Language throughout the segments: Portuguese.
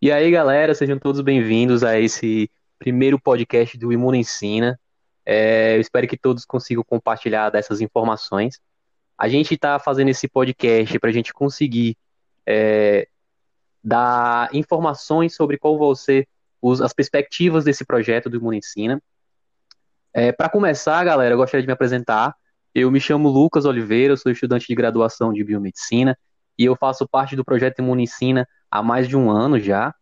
E aí, galera, sejam todos bem-vindos a esse primeiro podcast do Imuno Ensina. É, eu espero que todos consigam compartilhar dessas informações. A gente está fazendo esse podcast para a gente conseguir é, dar informações sobre qual vão ser os, as perspectivas desse projeto do Imuno Ensina. É, para começar, galera, eu gostaria de me apresentar. Eu me chamo Lucas Oliveira, sou estudante de graduação de biomedicina e eu faço parte do projeto Imuno Ensina há mais de um ano já.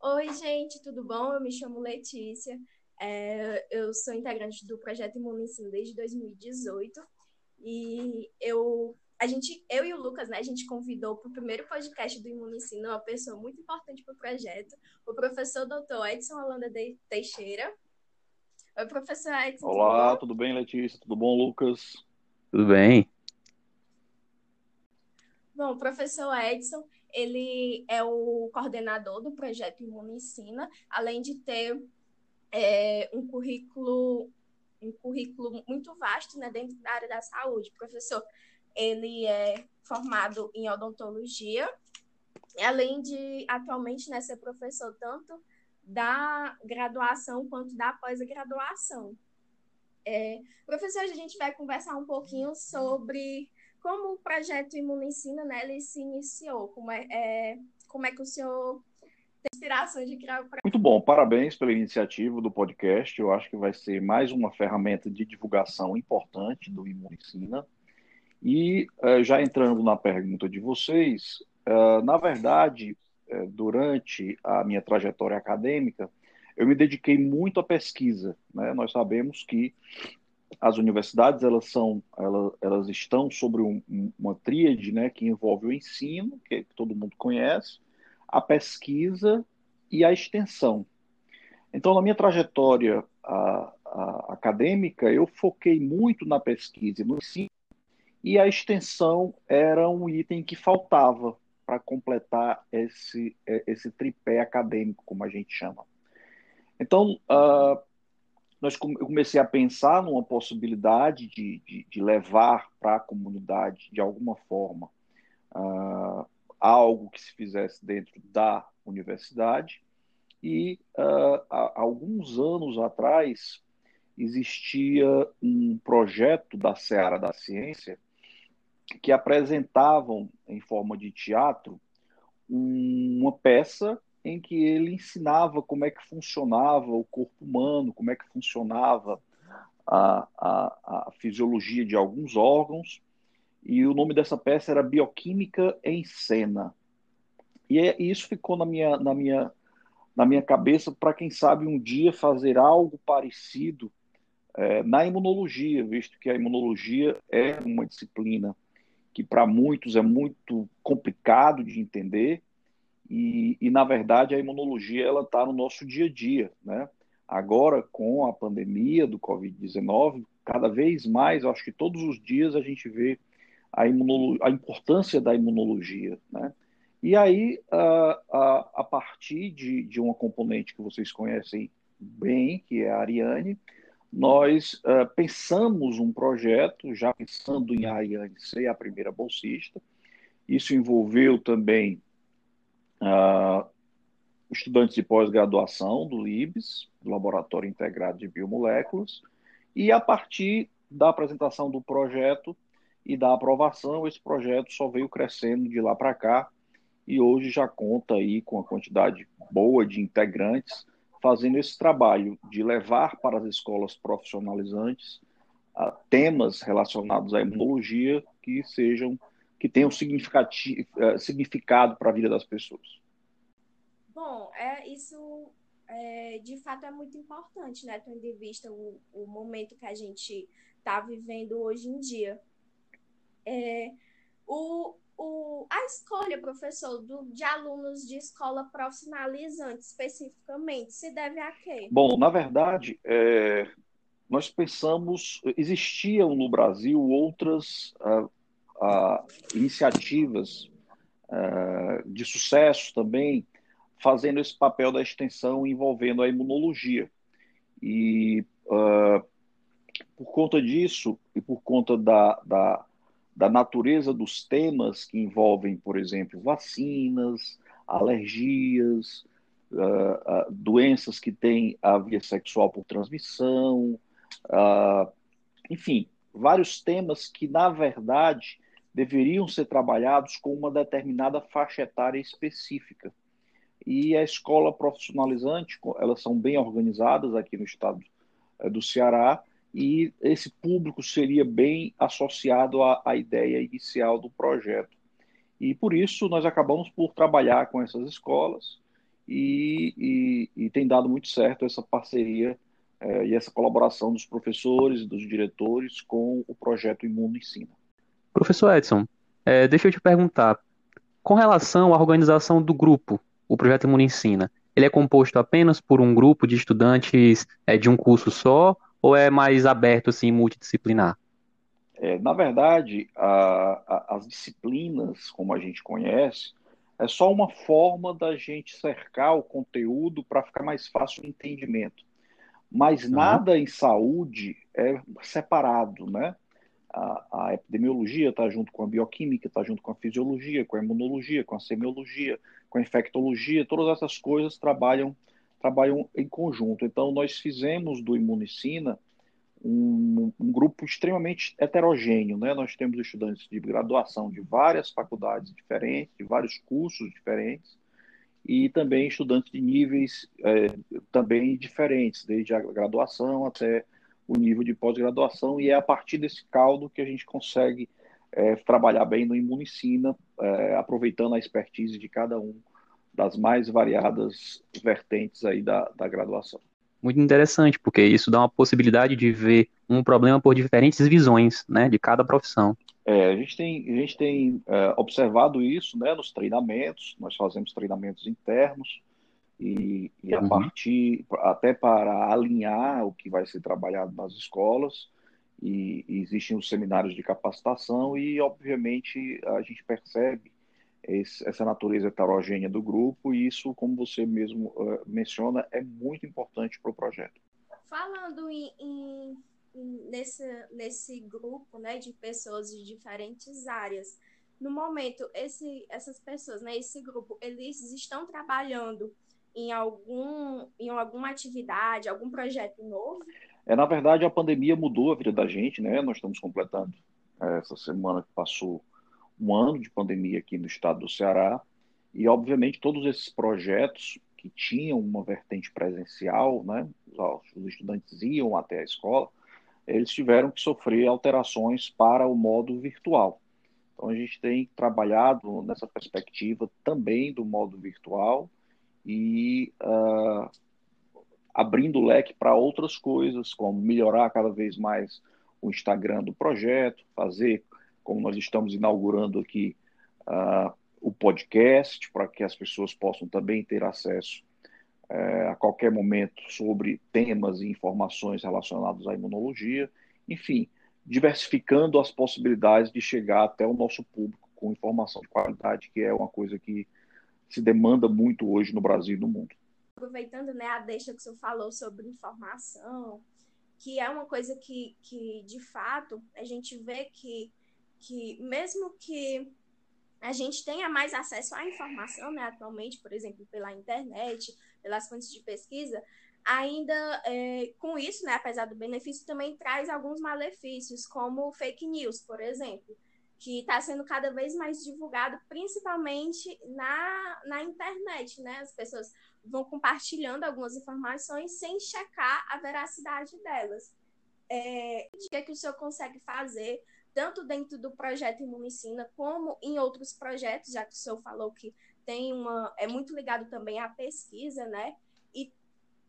Oi, gente, tudo bom? Eu me chamo Letícia, é, eu sou integrante do projeto Imuno Ensino desde 2018 e eu, a gente, eu e o Lucas, né, a gente convidou para o primeiro podcast do Imuno Ensino uma pessoa muito importante para o projeto, o professor Dr. Edson Holanda de Teixeira. Oi, professor Edson. Olá, tudo, tudo bem, Letícia? Tudo bom, Lucas? Tudo bem. Bom, professor Edson, ele é o coordenador do projeto Imuno Ensina, além de ter é, um currículo um currículo muito vasto né, dentro da área da saúde. O professor, ele é formado em odontologia, além de atualmente né, ser professor tanto da graduação quanto da pós-graduação. É, professor, a gente vai conversar um pouquinho sobre como o projeto Imuno Ensina, né, ele se iniciou, como é, é, como é que o senhor inspiração de criar o projeto? Muito bom, parabéns pela iniciativa do podcast, eu acho que vai ser mais uma ferramenta de divulgação importante do Imuno Ensina. E uh, já entrando na pergunta de vocês, uh, na verdade, uh, durante a minha trajetória acadêmica, eu me dediquei muito à pesquisa. Né? Nós sabemos que as universidades elas são elas, elas estão sobre um, uma tríade né, que envolve o ensino, que, que todo mundo conhece, a pesquisa e a extensão. Então, na minha trajetória a, a, acadêmica, eu foquei muito na pesquisa e no ensino, e a extensão era um item que faltava para completar esse, esse tripé acadêmico, como a gente chama. Então, uh, nós, eu comecei a pensar numa possibilidade de, de, de levar para a comunidade, de alguma forma, uh, algo que se fizesse dentro da universidade. E uh, há alguns anos atrás existia um projeto da Seara da Ciência que apresentavam em forma de teatro uma peça em que ele ensinava como é que funcionava o corpo humano, como é que funcionava a, a, a fisiologia de alguns órgãos, e o nome dessa peça era Bioquímica em Cena. E, é, isso ficou na minha, na minha, na minha cabeça para quem sabe um dia fazer algo parecido é, na imunologia, visto que a imunologia é uma disciplina que para muitos é muito complicado de entender, e, e, na verdade, a imunologia ela está no nosso dia a dia, né? Agora, com a pandemia do Covid-19, cada vez mais, acho que todos os dias a gente vê a, a importância da imunologia, né? E aí, a, a, a partir de, de uma componente que vocês conhecem bem, que é a Ariane, nós uh, pensamos um projeto, já pensando em Ariane ser a primeira bolsista. Isso envolveu também uh, estudantes de pós-graduação do IBS, do Laboratório Integrado de Biomoléculas, e a partir da apresentação do projeto e da aprovação, esse projeto só veio crescendo de lá para cá e hoje já conta aí com a quantidade boa de integrantes fazendo esse trabalho de levar para as escolas profissionalizantes uh, temas relacionados à imunologia que sejam que tenham uh, significado para a vida das pessoas. Bom, é, isso é, de fato é muito importante, né? Tendo em vista o, o momento que a gente está vivendo hoje em dia. É, o, o, a escolha, professor, do, de alunos de escola profissionalizante, especificamente, se deve a quê? Bom, na verdade, é, nós pensamos, existiam no Brasil outras uh, iniciativas uh, de sucesso também, fazendo esse papel da extensão envolvendo a imunologia. E uh, por conta disso, e por conta da, da, da, natureza dos temas que envolvem, por exemplo, vacinas, alergias, uh, uh, doenças que têm a via sexual por transmissão, uh, enfim, vários temas que, na verdade, deveriam ser trabalhados com uma determinada faixa etária específica. E a escola profissionalizante, elas são bem organizadas aqui no estado eh, do Ceará, e esse público seria bem associado à, à ideia inicial do projeto. E por isso nós acabamos por trabalhar com essas escolas e, e, e tem dado muito certo essa parceria é, e essa colaboração dos professores, dos diretores com o projeto Imuno Ensina. Professor Edson, é, deixa eu te perguntar, com relação à organização do grupo, o projeto Imuno Ensina, ele é composto apenas por um grupo de estudantes é, de um curso só ou é mais aberto, assim, multidisciplinar? É, na verdade, a, a, as disciplinas, como a gente conhece, é só uma forma da gente cercar o conteúdo para ficar mais fácil o entendimento. Mas uhum. nada em saúde é separado, né? A, a epidemiologia está junto com a bioquímica, está junto com a fisiologia, com a imunologia, com a semiologia, com a infectologia, todas essas coisas trabalham trabalham em conjunto. Então, nós fizemos do Imunicina um, um, grupo extremamente heterogêneo. Né? Nós temos estudantes de graduação de várias faculdades diferentes, de vários cursos diferentes, e também estudantes de níveis é, também diferentes, desde a graduação até o nível de pós-graduação, e é a partir desse caldo que a gente consegue é, trabalhar bem no Imunicina, é, aproveitando a expertise de cada um das mais variadas vertentes aí da, da graduação muito interessante, porque isso dá uma possibilidade de ver um problema por diferentes visões, né, de cada profissão. É, a gente tem, a gente tem é, observado isso, né, nos treinamentos, nós fazemos treinamentos internos, e, e a uhum. partir, até para alinhar o que vai ser trabalhado nas escolas, e, e existem os seminários de capacitação, e obviamente a gente percebe esse, essa natureza heterogênea do grupo, e isso, como você mesmo uh, menciona, é muito importante para o projeto. Falando em, em, nesse, nesse grupo né, de pessoas de diferentes áreas, no momento, esse, essas pessoas, né, esse grupo, eles estão trabalhando em, algum, em alguma atividade, algum projeto novo? É, na verdade, a pandemia mudou a vida da gente, né? Nós estamos completando é, essa semana que passou um ano de pandemia aqui no estado do Ceará, e obviamente todos esses projetos que tinham uma vertente presencial, né, os estudantes iam até a escola, eles tiveram que sofrer alterações para o modo virtual. Então a gente tem trabalhado nessa perspectiva também do modo virtual e uh, abrindo o leque para outras coisas, como melhorar cada vez mais o Instagram do projeto, fazer como nós estamos inaugurando aqui uh, o podcast, para que as pessoas possam também ter acesso uh, a qualquer momento sobre temas e informações relacionados à imunologia, enfim, diversificando as possibilidades de chegar até o nosso público com informação de qualidade, que é uma coisa que se demanda muito hoje no Brasil e no mundo. Aproveitando né, a deixa que o senhor falou sobre informação, que é uma coisa que, que de fato, a gente vê que que mesmo que a gente tenha mais acesso à informação, né, atualmente, por exemplo, pela internet, pelas fontes de pesquisa, ainda é, com isso, né, apesar do benefício, também traz alguns malefícios, como fake news, por exemplo, que está sendo cada vez mais divulgado, principalmente na, na internet, né? As pessoas vão compartilhando algumas informações sem checar a veracidade delas. É, o que, é que o senhor consegue fazer tanto dentro do projeto Imunicina como em outros projetos, já que o senhor falou que tem uma é muito ligado também à pesquisa, né?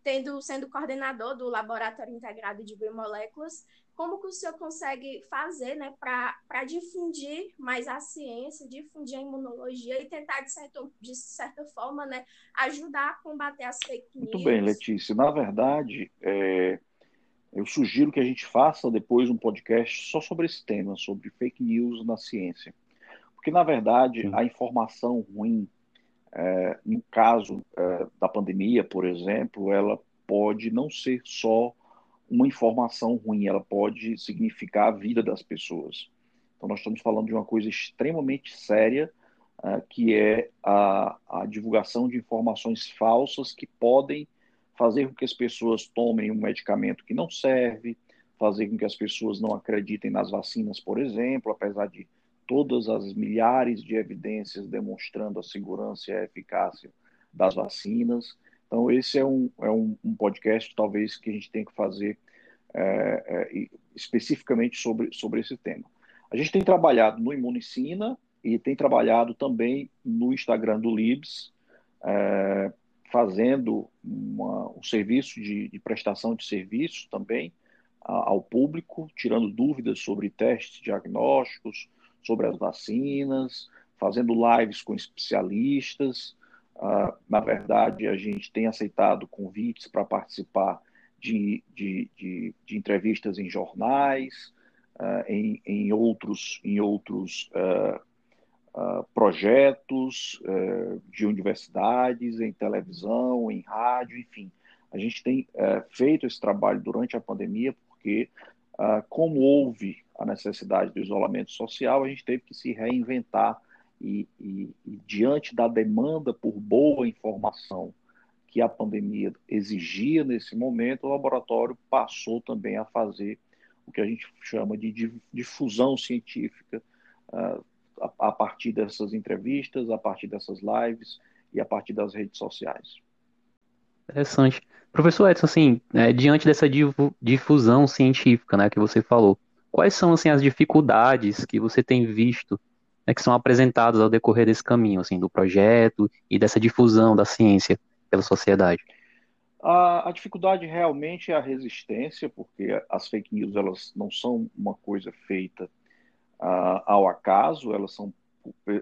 Tendo sendo coordenador do laboratório integrado de biomoléculas, como que o senhor consegue fazer, né, para difundir mais a ciência, difundir a imunologia e tentar de certa, de certa forma, né, ajudar a combater as fake news? Muito bem, Letícia. Na verdade, é eu sugiro que a gente faça depois um podcast só sobre esse tema, sobre fake news na ciência. Porque, na verdade, Sim. a informação ruim, é, no caso é, da pandemia, por exemplo, ela pode não ser só uma informação ruim, ela pode significar a vida das pessoas. Então, nós estamos falando de uma coisa extremamente séria uh, que é a, a divulgação de informações falsas que podem fazer com que as pessoas tomem um medicamento que não serve, fazer com que as pessoas não acreditem nas vacinas, por exemplo, apesar de todas as milhares de evidências demonstrando a segurança e a eficácia das vacinas. Então, esse é um, é um, um podcast, talvez, que a gente tem que fazer é, é, especificamente sobre, sobre esse tema. A gente tem trabalhado no Imunicina e tem trabalhado também no Instagram do Libs, é, fazendo uma, um serviço de, de, prestação de serviço também a, ao público, tirando dúvidas sobre testes diagnósticos, sobre as vacinas, fazendo lives com especialistas. Uh, na verdade, a gente tem aceitado convites para participar de, de, de, de, entrevistas em jornais, uh, em, em, outros, em outros uh, projetos de universidades, em televisão, em rádio, enfim. A gente tem feito esse trabalho durante a pandemia porque, como houve a necessidade do isolamento social, a gente teve que se reinventar e, e, e, diante da demanda por boa informação que a pandemia exigia nesse momento, o laboratório passou também a fazer o que a gente chama de difusão científica uh, a, a, partir dessas entrevistas, a partir dessas lives e a partir das redes sociais. Interessante. Professor Edson, assim, é, diante dessa difusão científica né, que você falou, quais são assim, as dificuldades que você tem visto né, que são apresentadas ao decorrer desse caminho, assim, do projeto e dessa difusão da ciência pela sociedade? A, a, dificuldade realmente é a resistência, porque as fake news elas não são uma coisa feita uh, ao acaso, elas são,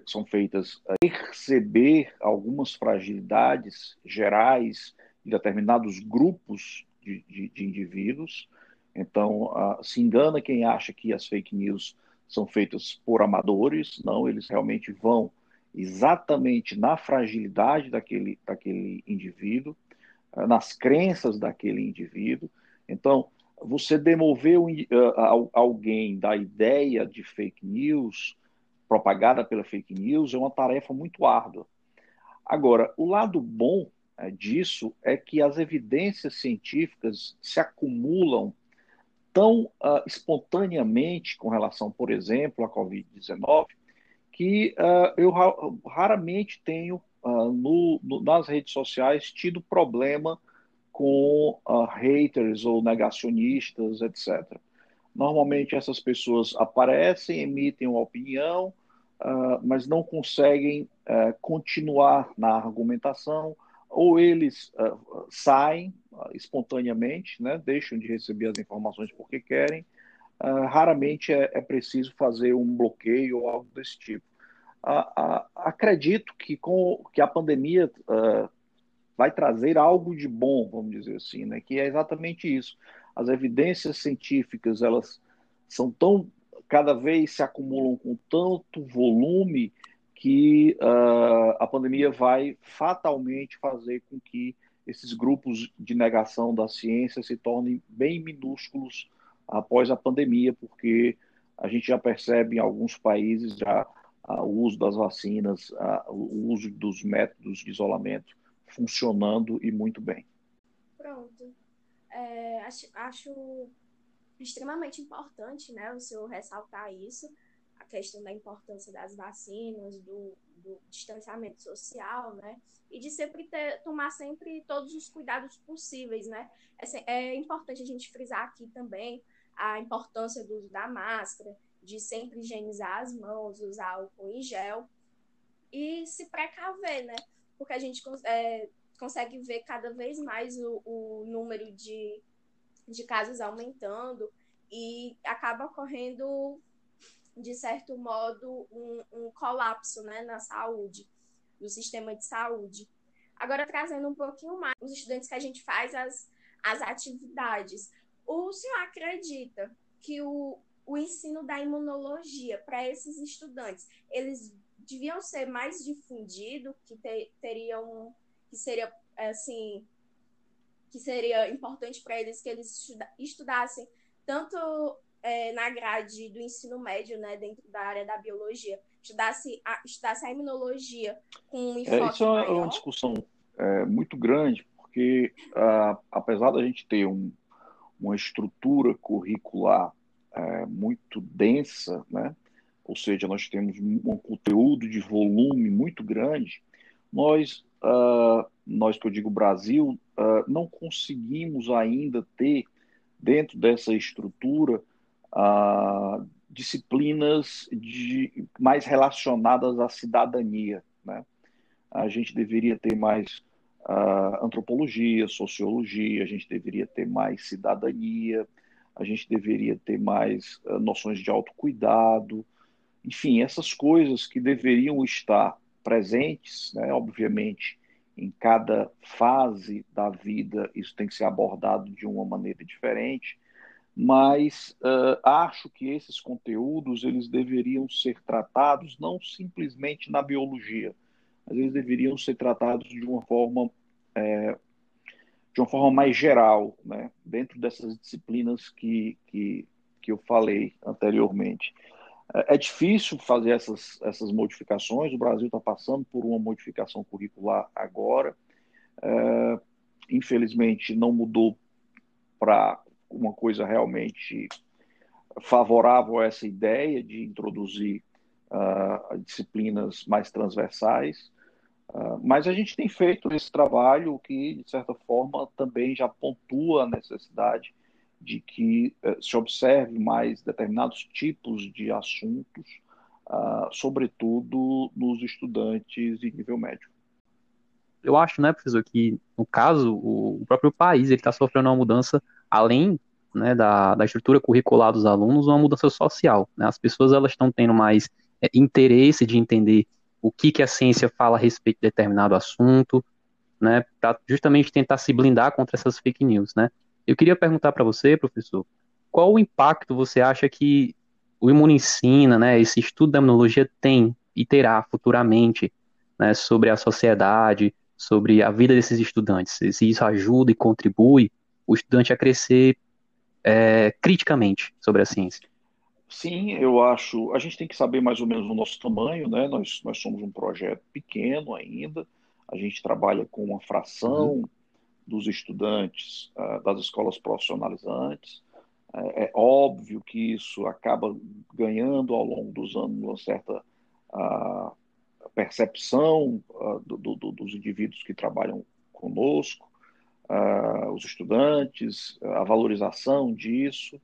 são feitas a perceber algumas fragilidades gerais de determinados grupos de, de, de indivíduos. Então, uh, se engana quem acha que as fake news são feitas por amadores, não, eles realmente vão exatamente na fragilidade daquele, daquele indivíduo, eh, nas crenças daquele indivíduo. Então, você demover uh, alguém da ideia de fake news, propagada pela fake news, é uma tarefa muito árdua. Agora, o lado bom disso é que as evidências científicas se acumulam tão uh, espontaneamente com relação, por exemplo, à Covid-19, que uh, eu ra raramente tenho uh, no, no, nas redes sociais tido problema com haters ou negacionistas, etc. Normalmente essas pessoas aparecem, emitem uma opinião, mas não conseguem continuar na argumentação, ou eles saem ah, espontaneamente, né, deixam de receber as informações porque querem. Uh, raramente é, é, preciso fazer um bloqueio ou algo desse tipo. Uh, uh, acredito que com que a pandemia vai trazer algo de bom, vamos dizer assim, né, que é exatamente isso. As evidências científicas elas são tão cada vez se acumulam com tanto volume que a pandemia vai fatalmente fazer com que esses grupos de negação da ciência se tornem bem minúsculos após a pandemia, porque a gente já percebe em alguns países já o uso das vacinas, o uso dos métodos de isolamento funcionando e muito bem. Pronto. É, acho, acho extremamente importante né, o senhor ressaltar isso, questão da importância das vacinas, do, do distanciamento social, né? E de sempre ter, tomar sempre todos os cuidados possíveis, né? É, é importante a gente frisar aqui também a importância do uso da máscara, de sempre higienizar as mãos, usar álcool em gel e se precaver, né? Porque a gente é, consegue ver cada vez mais o, o número de, de casos aumentando e acaba ocorrendo de certo modo, um, um colapso né, na saúde, no sistema de saúde. Agora, trazendo um pouquinho mais os estudantes que a gente faz as, as atividades. O senhor acredita que o, o ensino da imunologia para esses estudantes, eles deviam ser mais difundido, que ter, teriam, que seria assim, que seria importante para eles que eles estuda, estudassem tanto é, na grade do ensino médio, né, dentro da área da biologia, estudasse a, estudasse a imunologia com um enfoque é, Isso maior? é uma discussão é, muito grande, porque uh, apesar da gente ter um, uma estrutura curricular é, muito densa, né? ou seja, nós temos um conteúdo de volume muito grande, nós, uh, nós que eu digo Brasil, uh, não conseguimos ainda ter dentro dessa estrutura uh, disciplinas de, mais relacionadas à cidadania. Né? A gente deveria ter mais uh, antropologia, sociologia, a gente deveria ter mais cidadania, a gente deveria ter mais uh, noções de autocuidado, enfim, essas coisas que deveriam estar presentes, né, obviamente, em cada fase da vida, isso tem que ser abordado de uma maneira diferente, mas uh, acho que esses conteúdos eles deveriam ser tratados não simplesmente na biologia, mas eles deveriam ser tratados de uma forma é, de uma forma mais geral, né, dentro dessas disciplinas que, que, que eu falei anteriormente. É, é difícil fazer essas, essas modificações, o Brasil está passando por uma modificação curricular agora, é, infelizmente não mudou para uma coisa realmente favorável a essa ideia de introduzir uh, disciplinas mais transversais, uh, mas a gente tem feito esse trabalho que, de certa forma, também já pontua a necessidade de que uh, se observe mais determinados tipos de assuntos, sobretudo nos estudantes de nível médio. Eu acho, né, professor, que no caso o próprio país ele está sofrendo uma mudança além né, da, da estrutura curricular dos alunos, uma mudança social. Né? As pessoas elas estão tendo mais é, interesse de entender o que, que a ciência fala a respeito de determinado assunto, né, para justamente tentar se blindar contra essas fake news. Né? Eu queria perguntar para você, professor, qual o impacto você acha que o imunicina, né, esse estudo da imunologia tem e terá futuramente né, sobre a sociedade, sobre a vida desses estudantes? Se isso ajuda e contribui o estudante a crescer é, criticamente sobre a ciência. Sim, eu acho. A gente tem que saber mais ou menos o nosso tamanho, né? Nós, nós somos um projeto pequeno ainda. A gente trabalha com uma fração uhum. dos estudantes uh, das escolas profissionalizantes. É, é, óbvio que isso acaba ganhando ao longo dos anos uma certa uh, percepção uh, do, do, dos indivíduos que trabalham conosco uh, os estudantes, a valorização disso.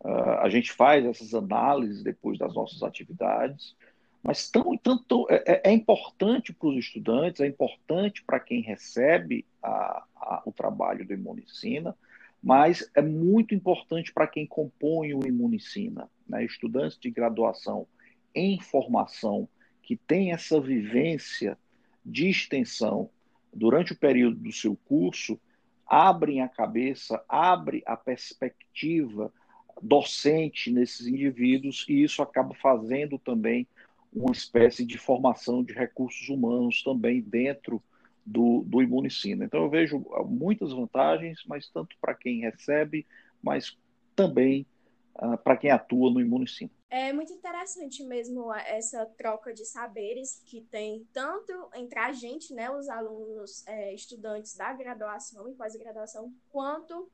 Uh, a gente faz essas análises depois das nossas atividades, mas tão, tanto, é, é, é importante para os estudantes, é importante para quem recebe a, a, o trabalho do Imunicina, mas é muito importante para quem compõe o Imunicina, né? estudantes de graduação em formação que têm essa vivência de extensão durante o período do seu curso, abrem a cabeça, abre a perspectiva docente nesses indivíduos e isso acaba fazendo também uma espécie de formação de recursos humanos também dentro do, do imunicina. Então eu vejo muitas vantagens, mas tanto para quem recebe, mas também uh, para quem atua no imunicina. É muito interessante mesmo essa troca de saberes que tem tanto entre a gente, né, os alunos, é, estudantes da graduação e pós-graduação, quanto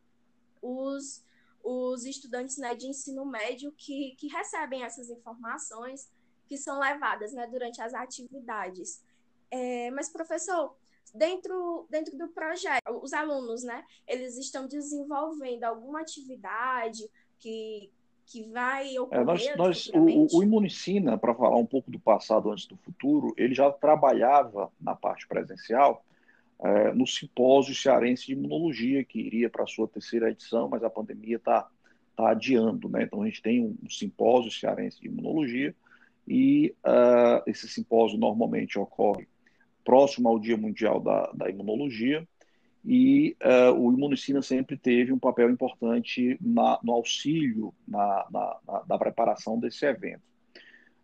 os, os estudantes né, de ensino médio que, que recebem essas informações que são levadas né, durante as atividades. É, mas, professor, dentro, dentro do projeto, os alunos, né, eles estão desenvolvendo alguma atividade que, que vai ocorrer é, nós, nós, o, o Imunicina, para falar um pouco do passado antes do futuro, ele já trabalhava na parte presencial é, no simpósio cearense de imunologia, que iria para a sua terceira edição, mas a pandemia está tá adiando. Né? Então a gente tem um, um simpósio cearense de imunologia, e uh, esse simpósio normalmente ocorre próximo ao Dia Mundial da, da Imunologia, e uh, o Imunicina sempre teve um papel importante na, no auxílio na, na, na, na, preparação desse evento.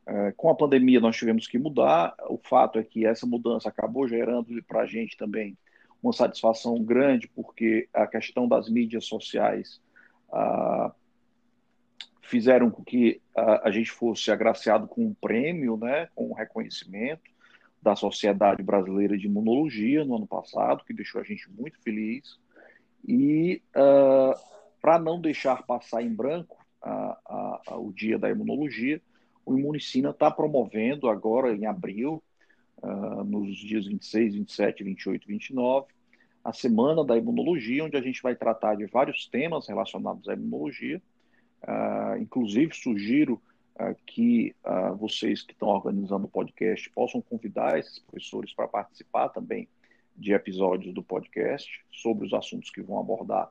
Uh, com a pandemia nós tivemos que mudar, o fato é que essa mudança acabou gerando para a gente também uma satisfação grande, porque a questão das mídias sociais uh, fizeram com que a, a gente fosse agraciado com um prêmio, né, com um reconhecimento da Sociedade Brasileira de Imunologia no ano passado, que deixou a gente muito feliz. E uh, para não deixar passar em branco a, a, o Dia da Imunologia, o Imunicina está promovendo agora em abril, uh, nos dias 26, 27, 28 e 29, a Semana da Imunologia, onde a gente vai tratar de vários temas relacionados à imunologia. Uh, inclusive, sugiro uh, que uh, vocês que estão organizando o podcast possam convidar esses professores para participar também de episódios do podcast sobre os assuntos que vão abordar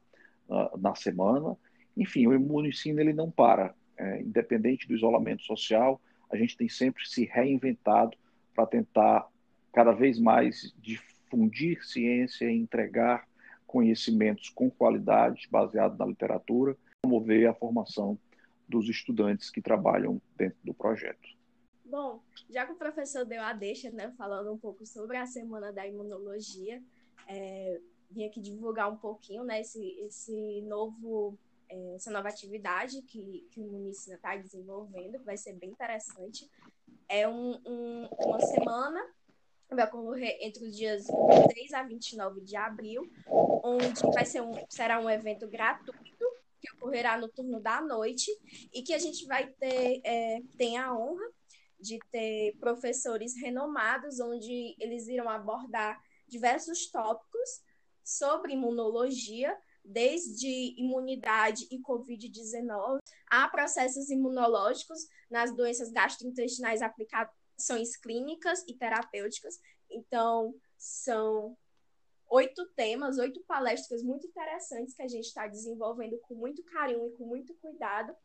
na semana. Enfim, o imunicínio ele não para. É, independente do isolamento social, a gente tem sempre se reinventado para tentar cada vez mais difundir ciência e entregar conhecimentos com qualidade, baseado na literatura, promover a formação dos estudantes que trabalham dentro do projeto. Bom, já que o professor deu a deixa, né, falando um pouco sobre a Semana da Imunologia, é, vim aqui divulgar um pouquinho né, esse, esse novo, é, essa nova atividade que, que o Municina está desenvolvendo, que vai ser bem interessante. É um, um, uma semana vai ocorrer entre os dias 23 a 29 de abril, onde vai ser um, será um evento gratuito que ocorrerá no turno da noite e que a gente vai ter é, tem a honra de ter professores renomados, onde eles irão abordar diversos tópicos sobre imunologia, desde imunidade e Covid-19 a processos imunológicos nas doenças gastrointestinais, aplicações clínicas e terapêuticas. Então, são oito temas, oito palestras muito interessantes que a gente está desenvolvendo com muito carinho e com muito cuidado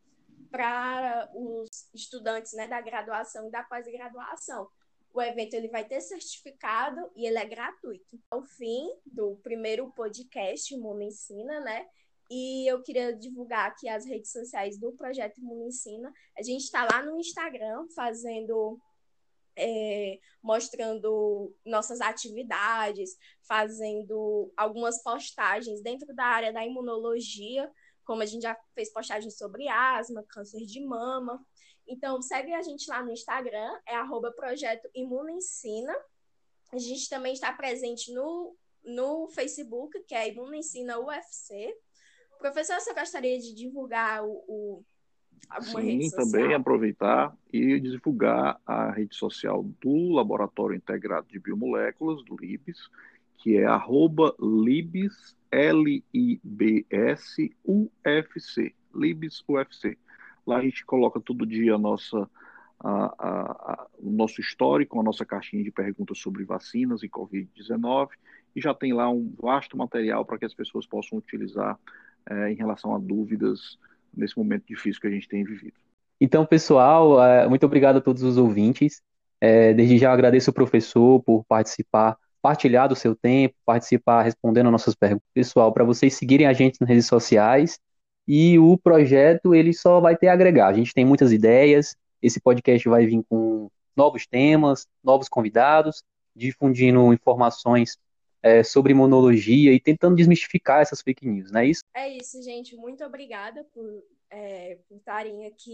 para os estudantes né, da graduação e da pós-graduação. O evento ele vai ter certificado e ele é gratuito. É o fim do primeiro podcast Mundo Ensina, né? E eu queria divulgar aqui as redes sociais do projeto Mundo Ensina. A gente está lá no Instagram fazendo é, mostrando nossas atividades, fazendo algumas postagens dentro da área da imunologia, como a gente já fez postagens sobre asma, câncer de mama. Então, segue a gente lá no Instagram, é arroba projeto. A gente também está presente no, no Facebook, que é Ensina UFC. Professor, você gostaria de divulgar o, o alguma Sim, também aproveitar e divulgar a rede social do Laboratório Integrado de Biomoléculas, do LIBS, que é arroba LIBS, L-I-B-S, U-F-C, LIBS UFC. Lá a gente coloca todo dia a nossa, a, a, a, o nosso histórico, a nossa caixinha de perguntas sobre vacinas e Covid-19, e já tem lá um vasto material para que as pessoas possam utilizar é, em relação a dúvidas nesse momento difícil que a gente tem vivido. Então, pessoal, é, muito obrigado a todos os ouvintes. É, desde já agradeço o professor por participar, partilhar do seu tempo, participar respondendo nossas perguntas. Pessoal, para vocês seguirem a gente nas redes sociais e o projeto ele só vai ter a agregar. A gente tem muitas ideias. Esse podcast vai vir com novos temas, novos convidados, difundindo informações é, sobre imunologia e tentando desmistificar essas fake news, não é isso? É isso, gente. Muito obrigada por, é, estarem aqui